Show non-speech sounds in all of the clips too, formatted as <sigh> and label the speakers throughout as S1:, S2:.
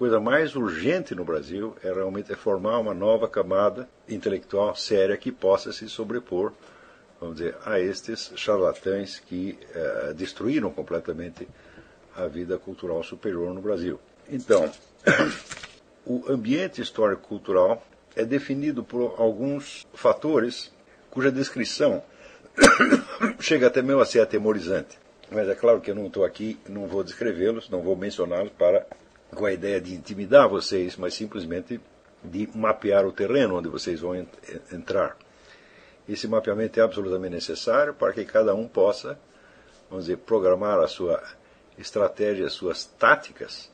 S1: coisa mais urgente no Brasil é realmente formar uma nova camada intelectual séria que possa se sobrepor, vamos dizer, a estes charlatães que eh, destruíram completamente a vida cultural superior no Brasil. Então, <coughs> o ambiente histórico-cultural é definido por alguns fatores cuja descrição <coughs> chega até mesmo a ser atemorizante. Mas é claro que eu não estou aqui, não vou descrevê-los, não vou mencioná-los para com a ideia de intimidar vocês, mas simplesmente de mapear o terreno onde vocês vão entrar. Esse mapeamento é absolutamente necessário para que cada um possa, vamos dizer, programar a sua estratégia, as suas táticas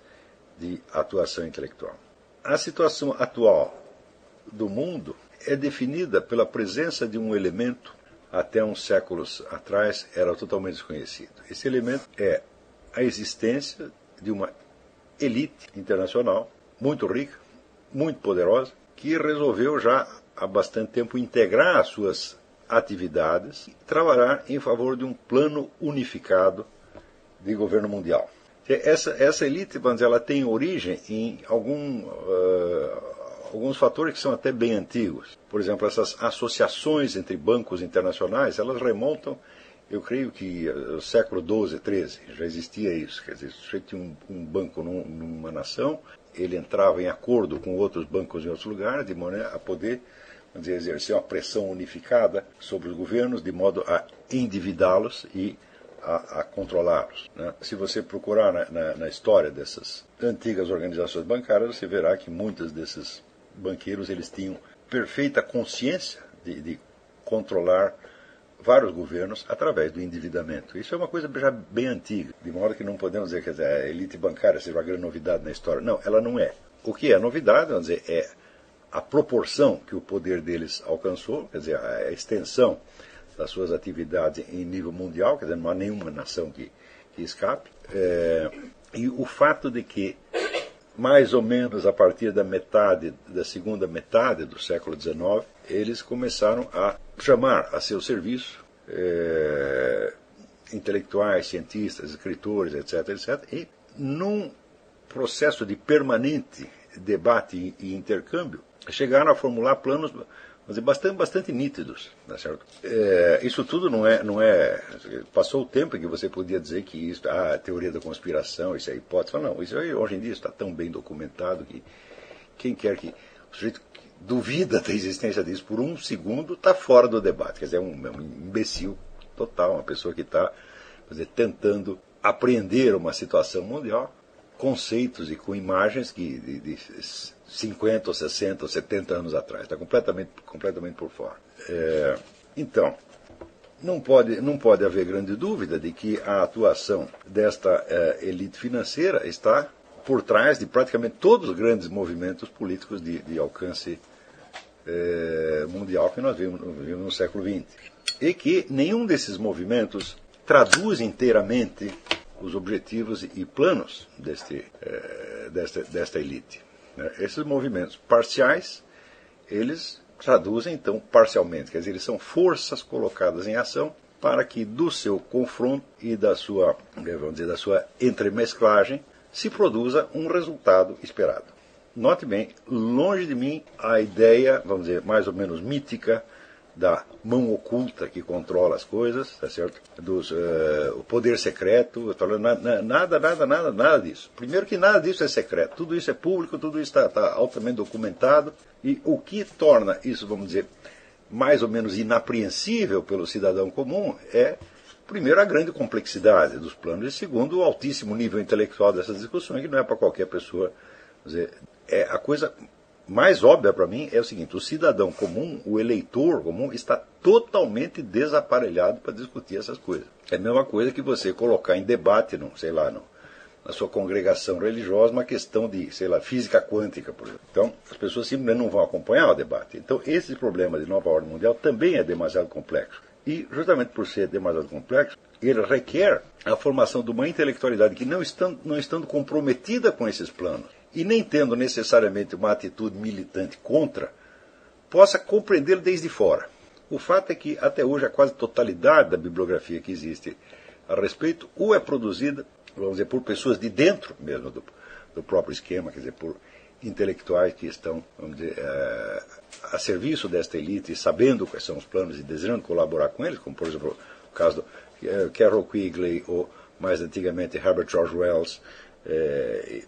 S1: de atuação intelectual. A situação atual do mundo é definida pela presença de um elemento até uns séculos atrás era totalmente desconhecido. Esse elemento é a existência de uma elite internacional muito rica, muito poderosa, que resolveu já há bastante tempo integrar as suas atividades e trabalhar em favor de um plano unificado de governo mundial. Essa, essa elite, vamos dizer, ela tem origem em algum, uh, alguns fatores que são até bem antigos. Por exemplo, essas associações entre bancos internacionais, elas remontam eu creio que no século XII, XIII já existia isso. Quer dizer, se tinha um, um banco num, numa nação, ele entrava em acordo com outros bancos em outros lugares, de maneira a poder dizer, exercer uma pressão unificada sobre os governos, de modo a endividá-los e a, a controlá-los. Né? Se você procurar na, na, na, história dessas antigas organizações bancárias, você verá que muitos desses banqueiros eles tinham perfeita consciência de, de controlar vários governos através do endividamento. Isso é uma coisa já bem antiga, de modo que não podemos dizer que a elite bancária seja uma grande novidade na história. Não, ela não é. O que é novidade, vamos dizer, é a proporção que o poder deles alcançou, quer dizer, a extensão das suas atividades em nível mundial, quer dizer, não há nenhuma nação que, que escape, é, e o fato de que mais ou menos a partir da metade, da segunda metade do século XIX, eles começaram a chamar a seu serviço é, intelectuais, cientistas, escritores, etc., etc., e num processo de permanente debate e intercâmbio, chegaram a formular planos dizer, bastante, bastante nítidos. Tá certo? É, isso tudo não é, não é. Passou o tempo em que você podia dizer que isso, ah, a teoria da conspiração, isso é hipótese. Não, isso aí, hoje em dia está tão bem documentado que quem quer que. O sujeito duvida da existência disso por um segundo, está fora do debate. Quer dizer, é um, é um imbecil total, uma pessoa que está tentando apreender uma situação mundial, conceitos e com imagens que, de, de 50 ou 60 ou 70 anos atrás. Está completamente, completamente por fora. É, então, não pode, não pode haver grande dúvida de que a atuação desta é, elite financeira está por trás de praticamente todos os grandes movimentos políticos de, de alcance é, mundial que nós vimos, vimos no século XX. E que nenhum desses movimentos traduz inteiramente os objetivos e planos deste, é, desta, desta elite. Né? Esses movimentos parciais, eles traduzem então parcialmente, quer dizer, eles são forças colocadas em ação para que do seu confronto e da sua, vamos dizer, da sua entremesclagem se produza um resultado esperado. Note bem, longe de mim a ideia, vamos dizer, mais ou menos mítica da mão oculta que controla as coisas, tá certo? Dos, uh, o poder secreto, nada, nada, nada, nada, nada disso. Primeiro que nada disso é secreto, tudo isso é público, tudo isso está tá altamente documentado e o que torna isso, vamos dizer, mais ou menos inapreensível pelo cidadão comum é primeiro, a grande complexidade dos planos, e segundo, o altíssimo nível intelectual dessas discussões, que não é para qualquer pessoa. Dizer, é, a coisa mais óbvia para mim é o seguinte: o cidadão comum, o eleitor comum, está totalmente desaparelhado para discutir essas coisas. É a mesma coisa que você colocar em debate, não, sei lá, na sua congregação religiosa, uma questão de, sei lá, física quântica, por exemplo. Então, as pessoas simplesmente não vão acompanhar o debate. Então, esse problema de nova ordem mundial também é demasiado complexo. E, justamente por ser demasiado complexo, ele requer a formação de uma intelectualidade que, não estando, não estando comprometida com esses planos e nem tendo necessariamente uma atitude militante contra, possa compreendê-lo desde fora. O fato é que, até hoje, a quase totalidade da bibliografia que existe a respeito ou é produzida, vamos dizer, por pessoas de dentro mesmo do, do próprio esquema, quer dizer, por intelectuais que estão, dizer, é, a serviço desta elite, sabendo quais são os planos e desejando colaborar com eles, como por exemplo o caso do é, Carol Quigley ou mais antigamente Herbert George Wells, é,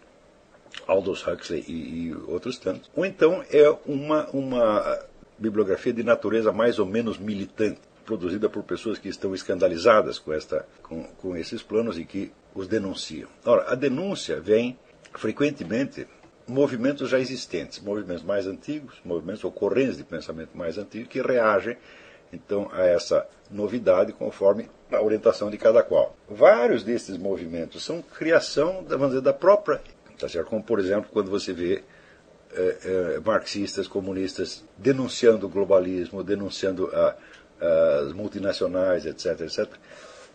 S1: Aldous Huxley e, e, outros tantos. Ou então é uma, uma bibliografia de natureza mais ou menos militante, produzida por pessoas que estão escandalizadas com, esta, com, com esses planos e que os denunciam. Ora, a denúncia vem frequentemente movimentos já existentes, movimentos mais antigos, movimentos ocorrentes de pensamento mais antigo, que reagem então a essa novidade conforme a orientação de cada qual. Vários desses movimentos são criação da, vamos dizer, da própria, tá certo? como por exemplo quando você vê é, é, marxistas, comunistas denunciando o globalismo, denunciando a, as multinacionais, etc, etc.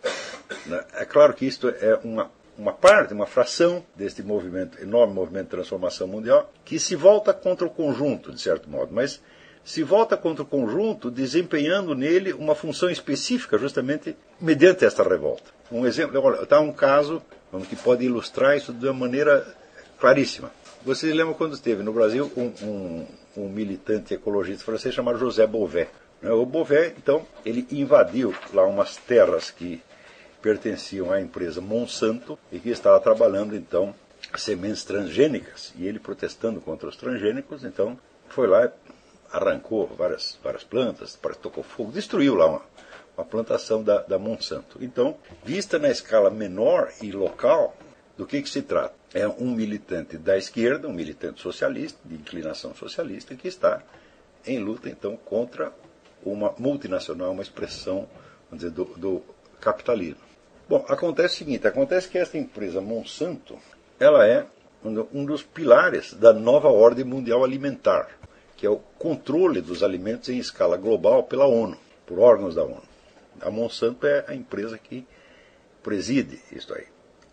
S1: <coughs> Né? É claro que isto é uma uma parte, uma fração deste movimento, enorme movimento de transformação mundial, que se volta contra o conjunto, de certo modo, mas se volta contra o conjunto, desempenhando nele uma função específica, justamente mediante esta revolta. Um exemplo, olha, está um caso que pode ilustrar isso de uma maneira claríssima. Vocês lembram quando esteve no Brasil um, um, um militante ecologista francês chamado José Bové? Né? O Bové, então, ele invadiu lá umas terras que pertenciam à empresa Monsanto e que estava trabalhando então sementes transgênicas. E ele protestando contra os transgênicos, então foi lá, arrancou várias, várias plantas, tocou fogo, destruiu lá uma, uma plantação da, da Monsanto. Então, vista na escala menor e local, do que, que se trata? É um militante da esquerda, um militante socialista, de inclinação socialista, que está em luta então contra uma multinacional, uma expressão dizer, do, do capitalismo. Bom, acontece o seguinte, acontece que essa empresa Monsanto, ela é um dos pilares da nova ordem mundial alimentar, que é o controle dos alimentos em escala global pela ONU, por órgãos da ONU. A Monsanto é a empresa que preside isso aí.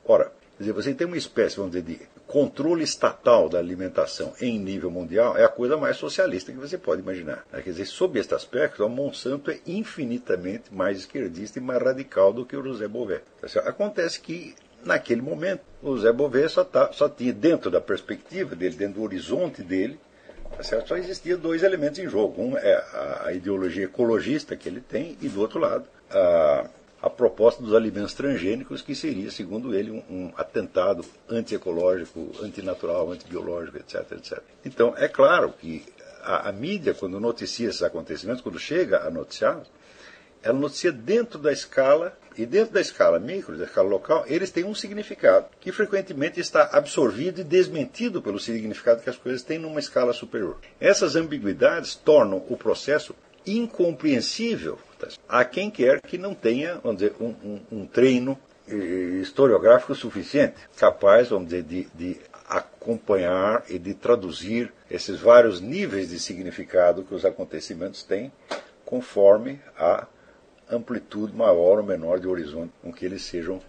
S1: Ora, quer dizer, você tem uma espécie, vamos dizer, de controle estatal da alimentação em nível mundial é a coisa mais socialista que você pode imaginar. Quer dizer, sob este aspecto, a Monsanto é infinitamente mais esquerdista e mais radical do que o José Bové. Tá Acontece que, naquele momento, o José Bové só, tá, só tinha, dentro da perspectiva dele, dentro do horizonte dele, tá só existia dois elementos em jogo. Um é a ideologia ecologista que ele tem, e do outro lado, a a proposta dos alimentos transgênicos, que seria, segundo ele, um, um atentado antiecológico, antinatural, antibiológico, etc, etc. Então, é claro que a, a mídia, quando noticia esses acontecimentos, quando chega a noticiar, ela noticia dentro da escala, e dentro da escala micro, da escala local, eles têm um significado, que frequentemente está absorvido e desmentido pelo significado que as coisas têm numa escala superior. Essas ambiguidades tornam o processo incompreensível a quem quer que não tenha, vamos dizer, um, um, um treino historiográfico suficiente, capaz, vamos dizer, de, de acompanhar e de traduzir esses vários níveis de significado que os acontecimentos têm, conforme a amplitude maior ou menor de horizonte com que eles sejam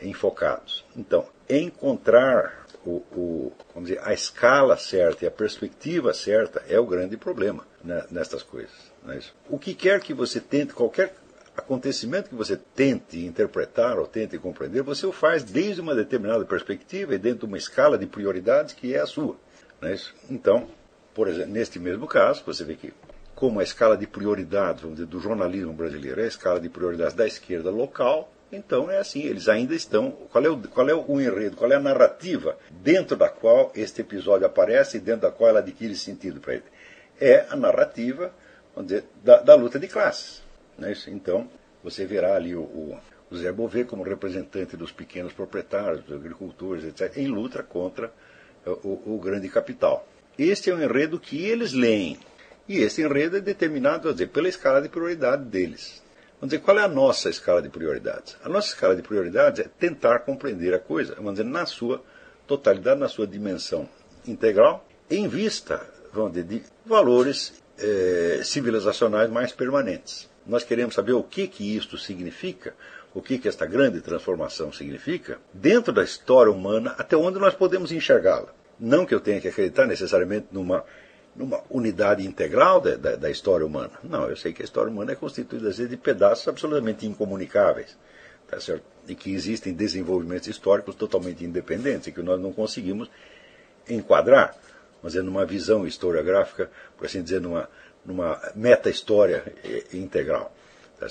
S1: enfocados. Então, encontrar o, o, dizer, a escala certa e a perspectiva certa é o grande problema né, nestas coisas. É o que quer que você tente, qualquer acontecimento que você tente interpretar ou tente compreender, você o faz desde uma determinada perspectiva e dentro de uma escala de prioridades que é a sua. É então, por exemplo, neste mesmo caso, você vê que como a escala de prioridades dizer, do jornalismo brasileiro é a escala de prioridades da esquerda local, então é assim, eles ainda estão. Qual é, o, qual é o enredo, qual é a narrativa dentro da qual este episódio aparece e dentro da qual ela adquire sentido para ele? É a narrativa vamos dizer, da, da luta de classes. Né? Então, você verá ali o, o, o Zé Bové como representante dos pequenos proprietários, dos agricultores, etc., em luta contra o, o grande capital. Este é um enredo que eles leem. E esse enredo é determinado dizer, pela escala de prioridade deles. Vamos dizer, qual é a nossa escala de prioridades? A nossa escala de prioridades é tentar compreender a coisa, vamos dizer, na sua totalidade, na sua dimensão integral, em vista, vamos dizer, de valores eh, civilizacionais mais permanentes. Nós queremos saber o que, que isto significa, o que, que esta grande transformação significa, dentro da história humana, até onde nós podemos enxergá-la. Não que eu tenha que acreditar necessariamente numa, numa unidade integral da, da, da, história humana. Não, eu sei que a história humana é constituída, às vezes, de pedaços absolutamente incomunicáveis. Tá certo? E que existem desenvolvimentos históricos totalmente independentes e que nós não conseguimos enquadrar, mas é numa visão historiográfica, por assim dizer, numa, numa meta-história integral. Tá?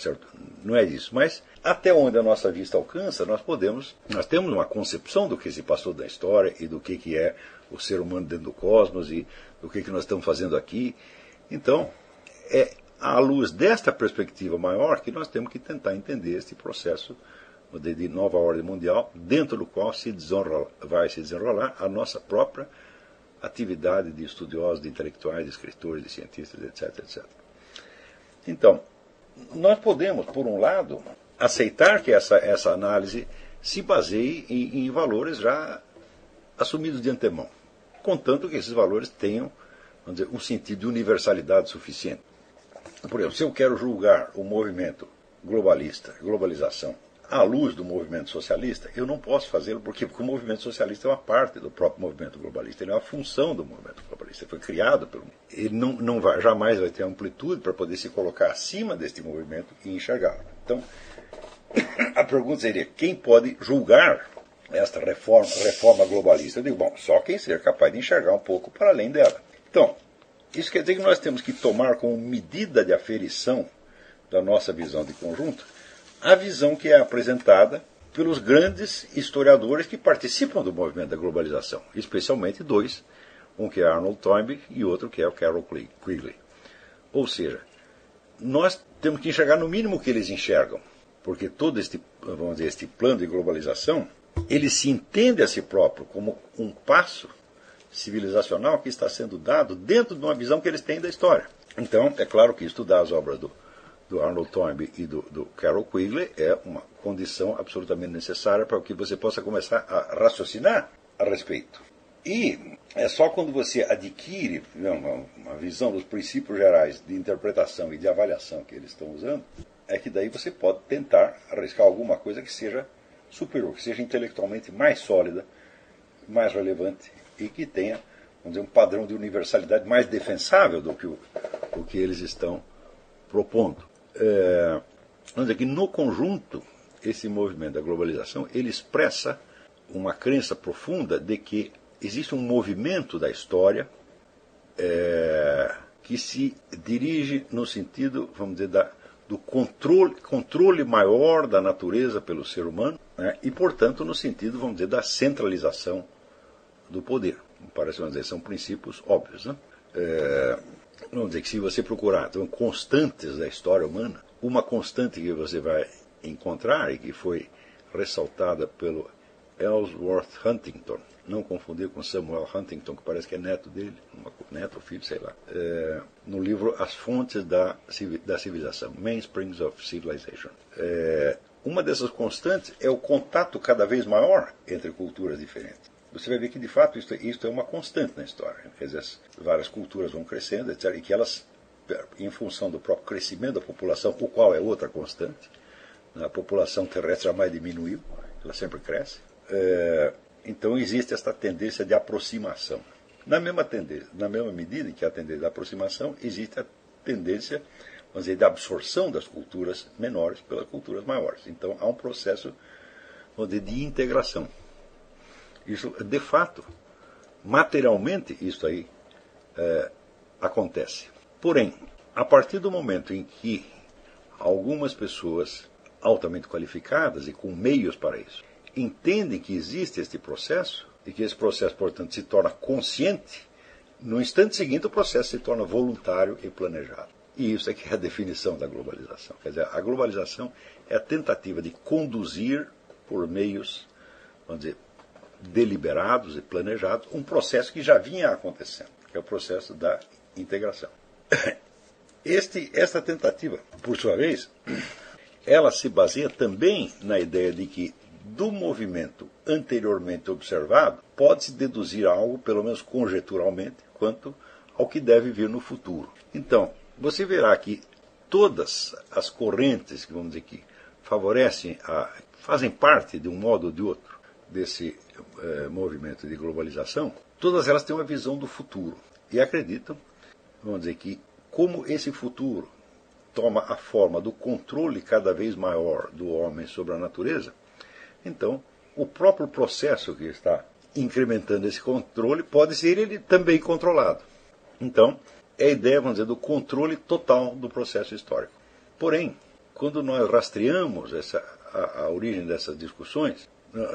S1: Não é isso. Mas até onde a nossa vista alcança, nós podemos, nós temos uma concepção do que se passou da história e do que, que é o ser humano dentro do cosmos e do que, que nós estamos fazendo aqui. Então, é à luz desta perspectiva maior que nós temos que tentar entender este processo de nova ordem mundial, dentro do qual se vai se desenrolar a nossa própria atividade de estudiosos, de intelectuais, de escritores, de cientistas, etc, etc. Então, nós podemos, por um lado, aceitar que essa, essa análise se baseie em, em valores já assumidos de antemão, contanto que esses valores tenham vamos dizer, um sentido de universalidade suficiente. Por exemplo, se eu quero julgar o movimento globalista, globalização, à luz do movimento socialista, eu não posso fazê-lo porque, porque o movimento socialista é uma parte do próprio movimento globalista, ele é uma função do movimento globalista, ele foi criado pelo. Ele não, não vai, jamais vai ter amplitude para poder se colocar acima deste movimento e enxergá-lo. Então, <coughs> a pergunta seria: quem pode julgar esta reforma, reforma globalista? Eu digo, bom, só quem seja capaz de enxergar um pouco para além dela. Então, isso quer dizer que nós temos que tomar como medida de aferição da nossa visão de conjunto a visão que é apresentada pelos grandes historiadores que participam do movimento da globalização, especialmente dois, um que é Arnold Toynbee e outro que é o Carol Quigley. Ou seja, nós temos que enxergar no mínimo o que eles enxergam, porque todo este, vamos dizer, este plano de globalização, ele se entende a si próprio como um passo civilizacional que está sendo dado dentro de uma visão que eles têm da história. Então, é claro que estudar as obras do, do Arnold Toynbee e do, do Carol Quigley é uma condição absolutamente necessária para que você possa começar a raciocinar a respeito. E é só quando você adquire uma, uma visão dos princípios gerais de interpretação e de avaliação que eles estão usando, é que daí você pode tentar arriscar alguma coisa que seja superior, que seja intelectualmente mais sólida, mais relevante e que tenha, vamos dizer, um padrão de universalidade mais defensável do que o, o que eles estão propondo. É, vamos dizer que no conjunto, esse movimento da globalização, ele expressa uma crença profunda de que existe um movimento da história é, que se dirige no sentido, vamos dizer, da, do controle, controle maior da natureza pelo ser humano né, e, portanto, no sentido, vamos dizer, da centralização do poder. Parece dizer, são princípios óbvios. Né? É, vamos dizer que se você procurar então, constantes da história humana, uma constante que você vai encontrar e que foi ressaltada pelo Ellsworth Huntington, não confundir com Samuel Huntington, que parece que é neto dele, neto ou filho, sei lá, é, no livro As Fontes da, da Civilização, Mainsprings of Civilization. É, uma dessas constantes é o contato cada vez maior entre culturas diferentes você vai ver que de fato isto, isto é uma constante na história. Quer dizer, as várias culturas vão crescendo, etc., e que elas, em função do próprio crescimento da população, o qual é outra constante, né, a população terrestre jamais diminuiu, ela sempre cresce. É, então existe esta tendência de aproximação. Na mesma, tendência, na mesma medida que há a tendência de aproximação, existe a tendência vamos dizer, absorção das culturas menores pelas culturas maiores. Então há um processo dizer, de integração. Isso, de fato, materialmente, isso aí é, acontece. Porém, a partir do momento em que algumas pessoas altamente qualificadas e com meios para isso entendem que existe este processo e que esse processo, portanto, se torna consciente, no instante seguinte o processo se torna voluntário e planejado. E isso é que é a definição da globalização. Quer dizer, a globalização é a tentativa de conduzir por meios, vamos dizer, deliberados e planejados um processo que já vinha acontecendo, que é o processo da integração. <coughs> Este, esta tentativa, por sua vez, <coughs> ela se baseia também na ideia de que do movimento anteriormente observado pode-se deduzir algo, pelo menos conjeturalmente, quanto ao que deve vir no futuro. Então, você verá que todas as correntes vamos dizer que favorecem a, fazem parte de um modo ou de outro desse eh, movimento de globalização, todas elas têm uma visão do futuro e acreditam, vamos dizer que, como esse futuro toma a forma do controle cada vez maior do homem sobre a natureza, então o próprio processo que está incrementando esse controle, pode ser ele também controlado. Então, é a ideia, vamos dizer, do controle total do processo histórico. Porém, quando nós rastreamos essa, a, a origem dessas discussões,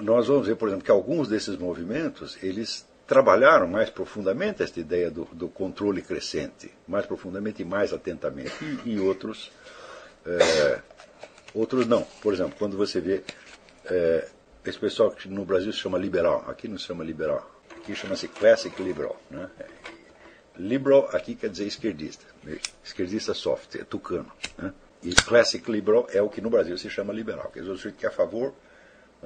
S1: nós vamos ver, por exemplo, que alguns desses movimentos eles trabalharam mais profundamente esta ideia do, do controle crescente, mais profundamente e mais atentamente, e, e outros, é, outros não. Por exemplo, quando você vê é, esse pessoal que no Brasil se chama liberal, aqui não se chama liberal, aqui chama-se classic liberal. Né? Liberal aqui quer dizer esquerdista, esquerdista soft, é tucano. Né? E classic liberal é o que no Brasil se chama liberal, quer dizer, o sujeito que é a favor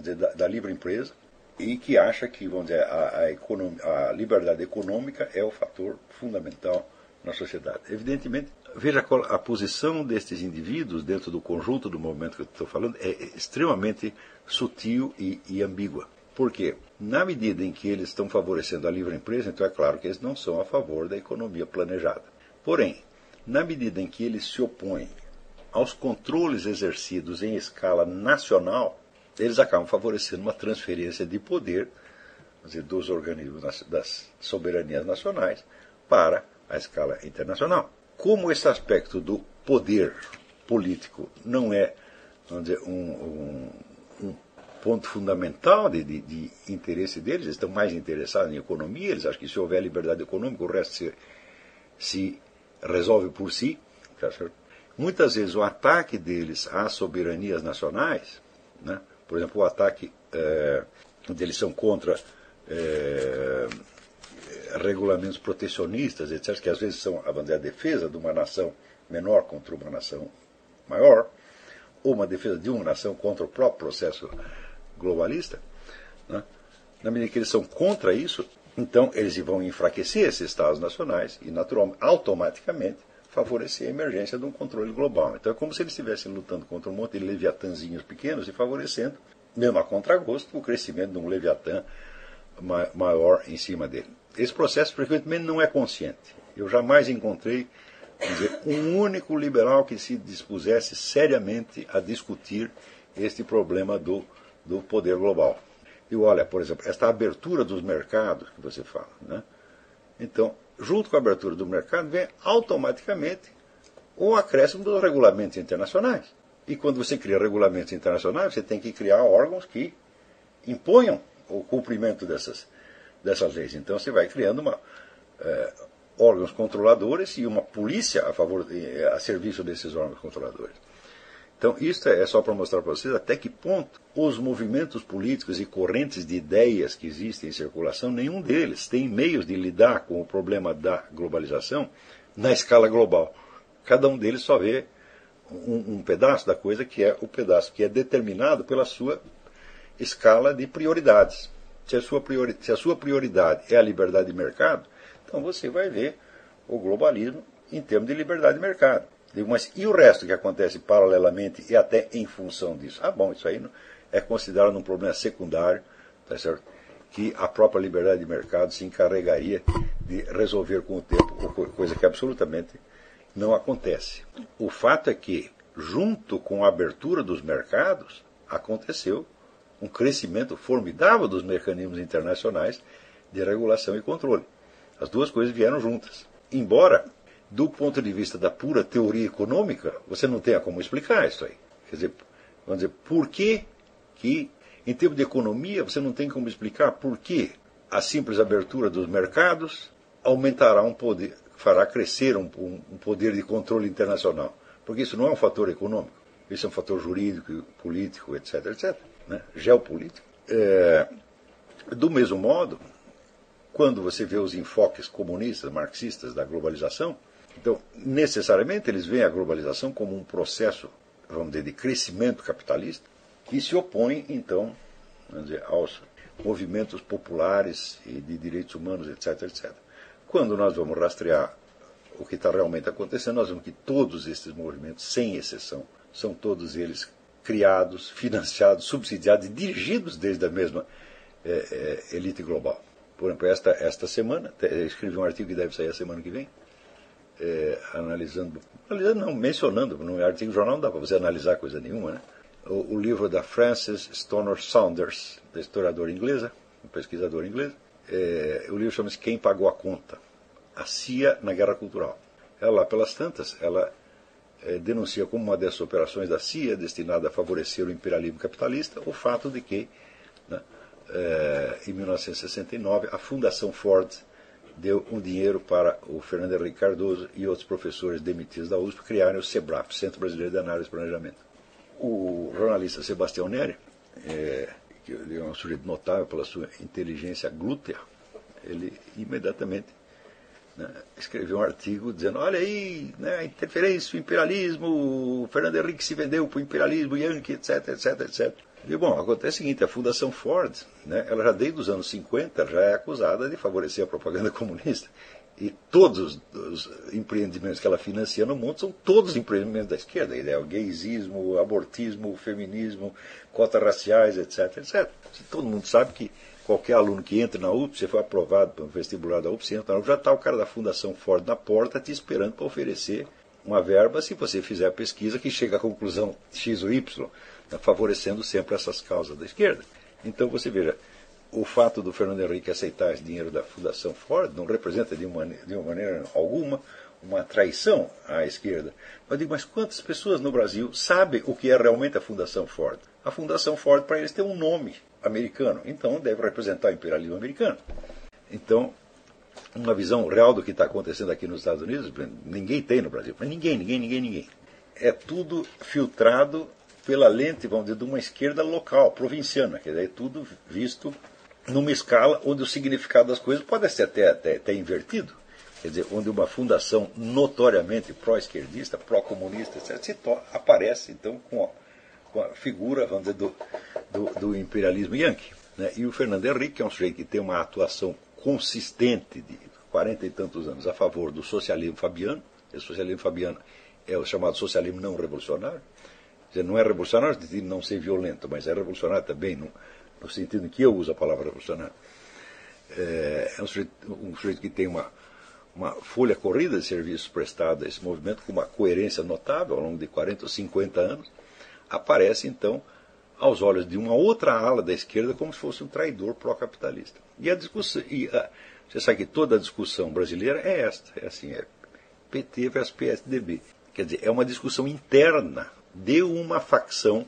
S1: dizer, da, da, livre empresa e que acha que vamos dizer, a, a, a liberdade econômica é o fator fundamental na sociedade. Evidentemente, veja a posição destes indivíduos dentro do conjunto do movimento que eu estou falando é extremamente sutil e, e ambígua. Por quê? Na medida em que eles estão favorecendo a livre empresa, então é claro que eles não são a favor da economia planejada. Porém, na medida em que eles se opõem aos controles exercidos em escala nacional, eles acabam favorecendo uma transferência de poder dizer, dos organismos das soberanias nacionais para a escala internacional. Como esse aspecto do poder político não é dizer, um, um, um ponto fundamental de, de, de, interesse deles, eles estão mais interessados em economia, eles acham que se houver liberdade econômica, o resto se, se resolve por si. Tá Muitas vezes o ataque deles às soberanias nacionais, né, por exemplo, o ataque é, eles são contra é, regulamentos protecionistas, etc., que às vezes são a bandeira defesa de uma nação menor contra uma nação maior, ou uma defesa de uma nação contra o próprio processo globalista, né? na medida que eles são contra isso, então eles vão enfraquecer esses Estados nacionais e, naturalmente, automaticamente, favorecer a emergência de um controle global. Então é como se eles estivessem lutando contra um monte de leviatãzinhos pequenos e favorecendo, mesmo a contragosto, o crescimento de um leviatã maior em cima dele. Esse processo frequentemente não é consciente. Eu jamais encontrei dizer, um único liberal que se dispusesse seriamente a discutir este problema do, do poder global. E olha, por exemplo, esta abertura dos mercados que você fala. Né? Então, junto com a abertura do mercado, vem automaticamente o acréscimo dos regulamentos internacionais. E quando você cria regulamentos internacionais, você tem que criar órgãos que imponham o cumprimento dessas, dessas leis. Então você vai criando uma, é, órgãos controladores e uma polícia a, favor, a serviço desses órgãos controladores. Então, isso é só para mostrar para vocês até que ponto os movimentos políticos e correntes de ideias que existem em circulação, nenhum deles tem meios de lidar com o problema da globalização na escala global. Cada um deles só vê um, um pedaço da coisa que é o pedaço que é determinado pela sua escala de prioridades. Se a sua, priori, se a sua prioridade é a liberdade de mercado, então você vai ver o globalismo em termos de liberdade de mercado. Digo, mas e o resto que acontece paralelamente e até em função disso? Ah, bom, isso aí é considerado um problema secundário, tá certo? que a própria liberdade de mercado se encarregaria de resolver com o tempo, coisa que absolutamente não acontece. O fato é que, junto com a abertura dos mercados, aconteceu um crescimento formidável dos mecanismos internacionais de regulação e controle. As duas coisas vieram juntas. Embora do ponto de vista da pura teoria econômica, você não tenha como explicar isso aí. Quer dizer, vamos dizer, por que, que em termos de economia, você não tem como explicar por que a simples abertura dos mercados aumentará um poder, fará crescer um, um poder de controle internacional. Porque isso não é um fator econômico, isso é um fator jurídico, político, etc., etc., né? geopolítico. É, do mesmo modo, quando você vê os enfoques comunistas, marxistas da globalização, então, necessariamente, eles veem a globalização como um processo, vamos dizer, de crescimento capitalista, que se opõe, então, vamos dizer, aos movimentos populares e de direitos humanos, etc, etc. Quando nós vamos rastrear o que está realmente acontecendo, nós vemos que todos esses movimentos, sem exceção, são todos eles criados, <laughs> financiados, subsidiados e dirigidos desde a mesma é, é, elite global. Por exemplo, esta, esta semana, escrevi um artigo que deve sair a semana que vem, é, analisando, analisando não, mencionando, no artigo jornal não dá para você analisar coisa nenhuma, né? O, o, livro da Frances Stoner Saunders, da historiadora inglesa, um pesquisador inglês. É, o livro chama-se Quem Pagou a Conta? A CIA na Guerra Cultural. Ela, pelas tantas, ela é, denuncia como uma dessas operações da CIA destinada a favorecer o imperialismo capitalista o fato de que, né, é, em 1969, a Fundação Ford deu um dinheiro para o Fernando Henrique Cardoso e outros professores demitidos da USP criarem o SEBRAP, Centro Brasileiro de Análise e Planejamento. O jornalista Sebastião Neri, é, que é um sujeito notável pela sua inteligência glútea, ele imediatamente né, escreveu um artigo dizendo: olha aí, né, interferência, o imperialismo, o Fernando Henrique se vendeu para o imperialismo, Yankee, etc, etc, etc. E, bom, acontece o seguinte, a Fundação Ford, né, ela já desde os anos 50 já é acusada de favorecer a propaganda <laughs> comunista. E todos os empreendimentos que ela financia no mundo são todos empreendimentos da esquerda. Ideia, o gaysismo, abortismo, feminismo, cotas raciais, etc, etc. Todo mundo sabe que qualquer aluno que entre na UPS, você foi aprovado para o vestibular da UPS, entra na já está o cara da Fundação Ford na porta te esperando para oferecer uma verba se você fizer a pesquisa que chega à conclusão X ou Y favorecendo sempre essas causas da esquerda. Então você veja, o fato do Fernando Henrique aceitar esse dinheiro da Fundação Ford não representa de uma, de uma maneira alguma uma traição à esquerda. Eu digo, mas quantas pessoas no Brasil sabem o que é realmente a Fundação Ford? A Fundação Ford, para eles, tem um nome americano, então deve representar o imperialismo americano. Então, uma visão real do que está acontecendo aqui nos Estados Unidos, ninguém tem no Brasil, ninguém, ninguém, ninguém, ninguém. É tudo filtrado pela lente, vamos dizer, de uma esquerda local, provinciana, que é tudo visto numa escala onde o significado das coisas pode ser até, até, até invertido. Quer dizer, onde uma fundação notoriamente pró-esquerdista, pró-comunista, etc., aparece então com a, com a, figura, vamos dizer, do, do, do imperialismo yankee. Né? E o Fernando Henrique é um sujeito que tem uma atuação consistente de 40 e tantos anos a favor do socialismo fabiano. O socialismo fabiano é o chamado socialismo não revolucionário não é revolucionário no sentido de não ser violento, mas é revolucionário também no, no sentido em que eu uso a palavra revolucionário. É, é um, sujeito, um sujeito que tem uma, uma folha corrida de serviços prestados a esse movimento com uma coerência notável ao longo de 40 ou 50 anos, aparece então aos olhos de uma outra ala da esquerda como se fosse um traidor pró-capitalista. E a discussão, e a, você sabe que toda a discussão brasileira é esta, é assim, é PT versus PSDB. Quer dizer, é uma discussão interna de uma facção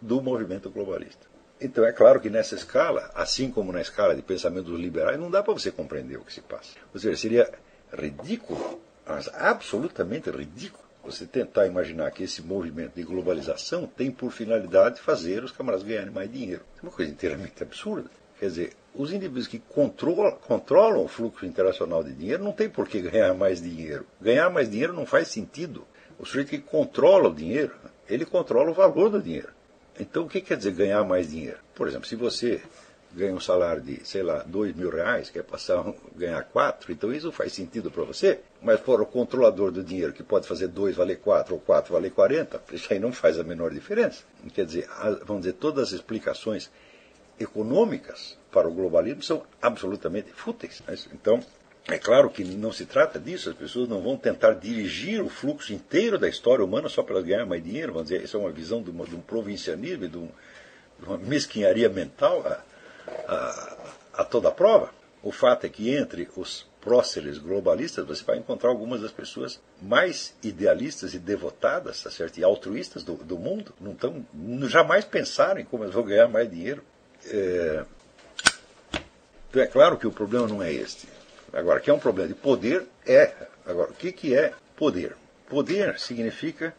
S1: do movimento globalista. Então é claro que nessa escala, assim como na escala de pensamento dos liberais, não dá para você compreender o que se passa. Ou seja, seria ridículo, mas absolutamente ridículo, você tentar imaginar que esse movimento de globalização tem por finalidade fazer os camaradas ganharem mais dinheiro. É uma coisa inteiramente absurda. Quer dizer, os indivíduos que controlam, controlam o fluxo internacional de dinheiro não tem por que ganhar mais dinheiro. Ganhar mais dinheiro não faz sentido. O sujeito que controla o dinheiro ele controla o valor do dinheiro. Então, o que quer dizer ganhar mais dinheiro? Por exemplo, se você ganha um salário de, sei lá, dois mil reais, quer passar ganhar quatro, então isso faz sentido para você. Mas for o controlador do dinheiro que pode fazer dois valer quatro ou quatro valer quarenta, isso aí não faz a menor diferença. Quer dizer, vamos dizer, todas as explicações econômicas para o globalismo são absolutamente fúteis. Então, é claro que não se trata disso, as pessoas não vão tentar dirigir o fluxo inteiro da história humana só para ganhar mais dinheiro, vamos dizer, isso é uma visão de, uma, de um provincianismo, de, um, de, uma mesquinharia mental a, a, a toda a prova. O fato é que entre os próceres globalistas você vai encontrar algumas das pessoas mais idealistas e devotadas, tá certo? e altruístas do, do mundo, não tão, jamais pensaram em como eles vão ganhar mais dinheiro. É... Então é claro que o problema não é este. Agora, que é um problema de poder, é. Agora, o que, que é poder? Poder significa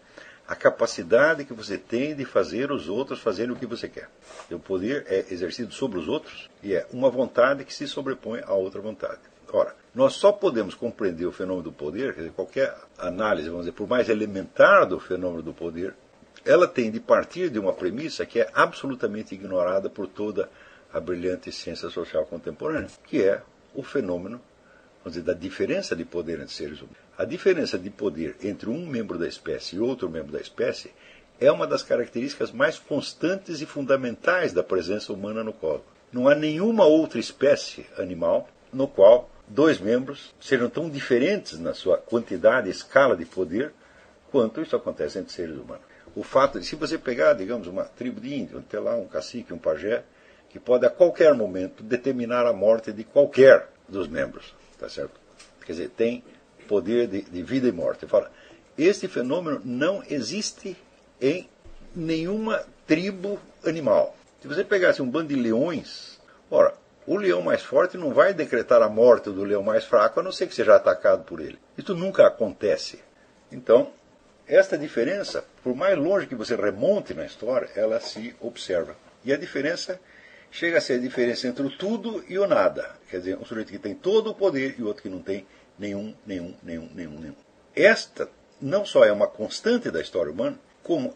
S1: a capacidade que você tem de fazer os outros fazerem o que você quer. O poder é exercido sobre os outros e é uma vontade que se sobrepõe a outra vontade. Ora, nós só podemos compreender o fenômeno do poder, quer dizer, qualquer análise, vamos dizer, por mais elementar do fenômeno do poder, ela tem de partir de uma premissa que é absolutamente ignorada por toda a brilhante ciência social contemporânea, que é o fenômeno vamos dizer, da diferença de poder entre seres humanos. A diferença de poder entre um membro da espécie e outro membro da espécie é uma das características mais constantes e fundamentais da presença humana no cosmos. Não há nenhuma outra espécie animal no qual dois membros sejam tão diferentes na sua quantidade e escala de poder quanto isso acontece entre seres humanos. O fato de, se você pegar, digamos, uma tribo de índios, tem lá um cacique, um pajé, que pode a qualquer momento determinar a morte de qualquer dos membros, tá certo? Quer dizer, tem poder de, de vida e morte. Fala, este fenômeno não existe em nenhuma tribo animal. Se você pegasse um bando de leões, ora, o leão mais forte não vai decretar a morte do leão mais fraco, a não ser que seja atacado por ele. Isso nunca acontece. Então, esta diferença, por mais longe que você remonte na história, ela se observa. E a diferença chega a ser a diferença entre o tudo e o nada. Quer dizer, um sujeito que tem todo o poder e outro que não tem nenhum, nenhum, nenhum, nenhum, nenhum. Esta não só é uma constante da história humana, como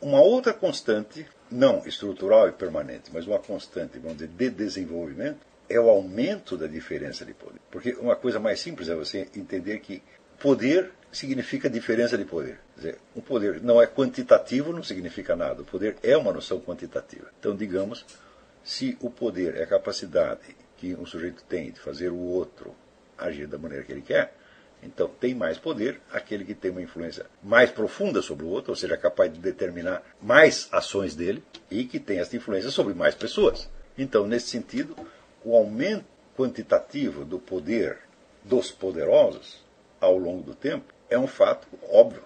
S1: uma outra constante, não estrutural e permanente, mas uma constante, vamos dizer, de desenvolvimento, é o aumento da diferença de poder. Porque uma coisa mais simples é você entender que poder significa diferença de poder. Quer dizer, um poder não é quantitativo, não significa nada. O poder é uma noção quantitativa. Então, digamos, se o poder é a capacidade que um sujeito tem de fazer o outro agir da maneira que ele quer, então tem mais poder aquele que tem uma influência mais profunda sobre o outro, ou seja, capaz de determinar mais ações dele e que tem essa influência sobre mais pessoas. Então, nesse sentido, o aumento quantitativo do poder dos poderosos ao longo do tempo é um fato óbvio.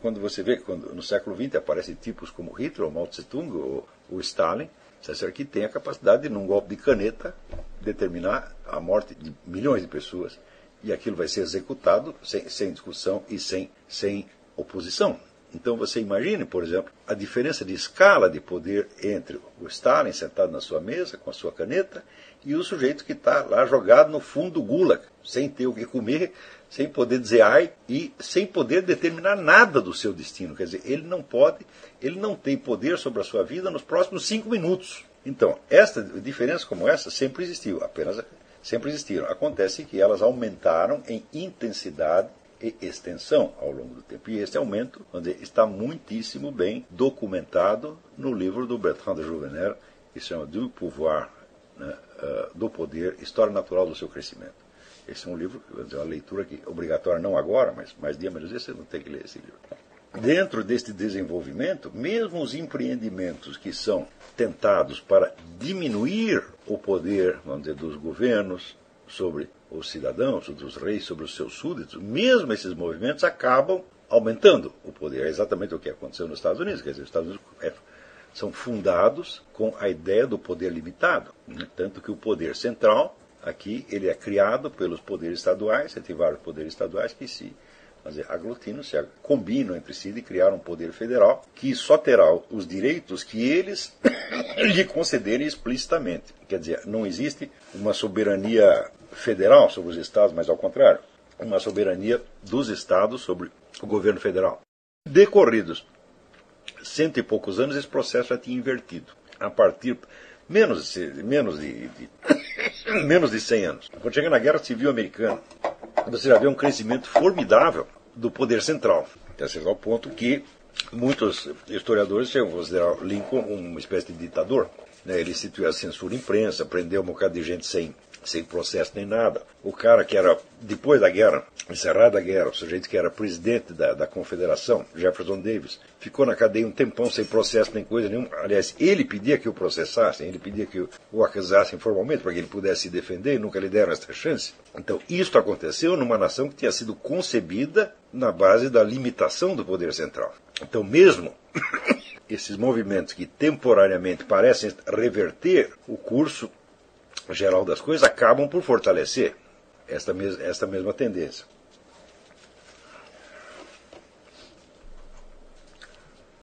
S1: Quando você vê, quando no século XX aparecem tipos como Hitler, ou Mao Tse-tung, ou, ou Stalin, César que tem a capacidade de, num golpe de caneta, determinar a morte de milhões de pessoas e aquilo vai ser executado sem, sem discussão e sem, sem oposição. Então você imagine, por exemplo, a diferença de escala de poder entre o Stalin sentado na sua mesa com a sua caneta e o sujeito que está lá jogado no fundo do gulag, sem ter o que comer, sem poder dizer ai e sem poder determinar nada do seu destino. Quer dizer, ele não pode, ele não tem poder sobre a sua vida nos próximos cinco minutos. Então, esta diferença como essa sempre existiu, apenas sempre existiram. Acontece que elas aumentaram em intensidade e extensão ao longo do tempo. E esse aumento onde está muitíssimo bem documentado no livro do Bertrand de Jouvenel, que se chama Du Pouvoir, né, uh, do Poder, História Natural do Seu Crescimento. Esse é um livro, uma leitura que obrigatória não agora, mas mais dia menos dia você não tem que ler esse livro. Dentro deste desenvolvimento, mesmo os empreendimentos que são tentados para diminuir o poder, vamos dizer, dos governos sobre os cidadãos, dos reis sobre os seus súditos, mesmo esses movimentos acabam aumentando o poder. É exatamente o que aconteceu nos Estados Unidos. Quer dizer, os Estados Unidos é, são fundados com a ideia do poder limitado. Né? Tanto que o poder central Aqui ele é criado pelos poderes estaduais, você tem vários poderes estaduais que se dizer, aglutinam, se combinam entre si de criar um poder federal que só terá os direitos que eles <coughs> lhe concederem explicitamente. Quer dizer, não existe uma soberania federal sobre os estados, mas ao contrário, uma soberania dos estados sobre o governo federal. Decorridos cento e poucos anos, esse processo já tinha invertido. A partir menos, menos de, de <clears throat> menos de 100 anos. Quando chega na Guerra Civil Americana, você já vê um crescimento formidável do poder central, até certo ponto que muitos historiadores chegam a considerar Lincoln uma espécie de ditador. Né? Ele instituiu a censura imprensa, prendeu um bocado de gente sem sem processo nem nada. O cara que era, depois da guerra, encerrada a guerra, o sujeito que era presidente da, da confederação, Jefferson Davis, ficou na cadeia um tempão sem processo nem coisa nenhuma. Aliás, ele pedia que o processassem, ele pedia que o acusassem formalmente para que ele pudesse se defender e nunca lhe deram essa chance. Então, isto aconteceu numa nação que tinha sido concebida na base da limitação do poder central. Então, mesmo <coughs> esses movimentos que temporariamente parecem reverter o curso geral das coisas acabam por fortalecer esta, mes esta mesma tendência.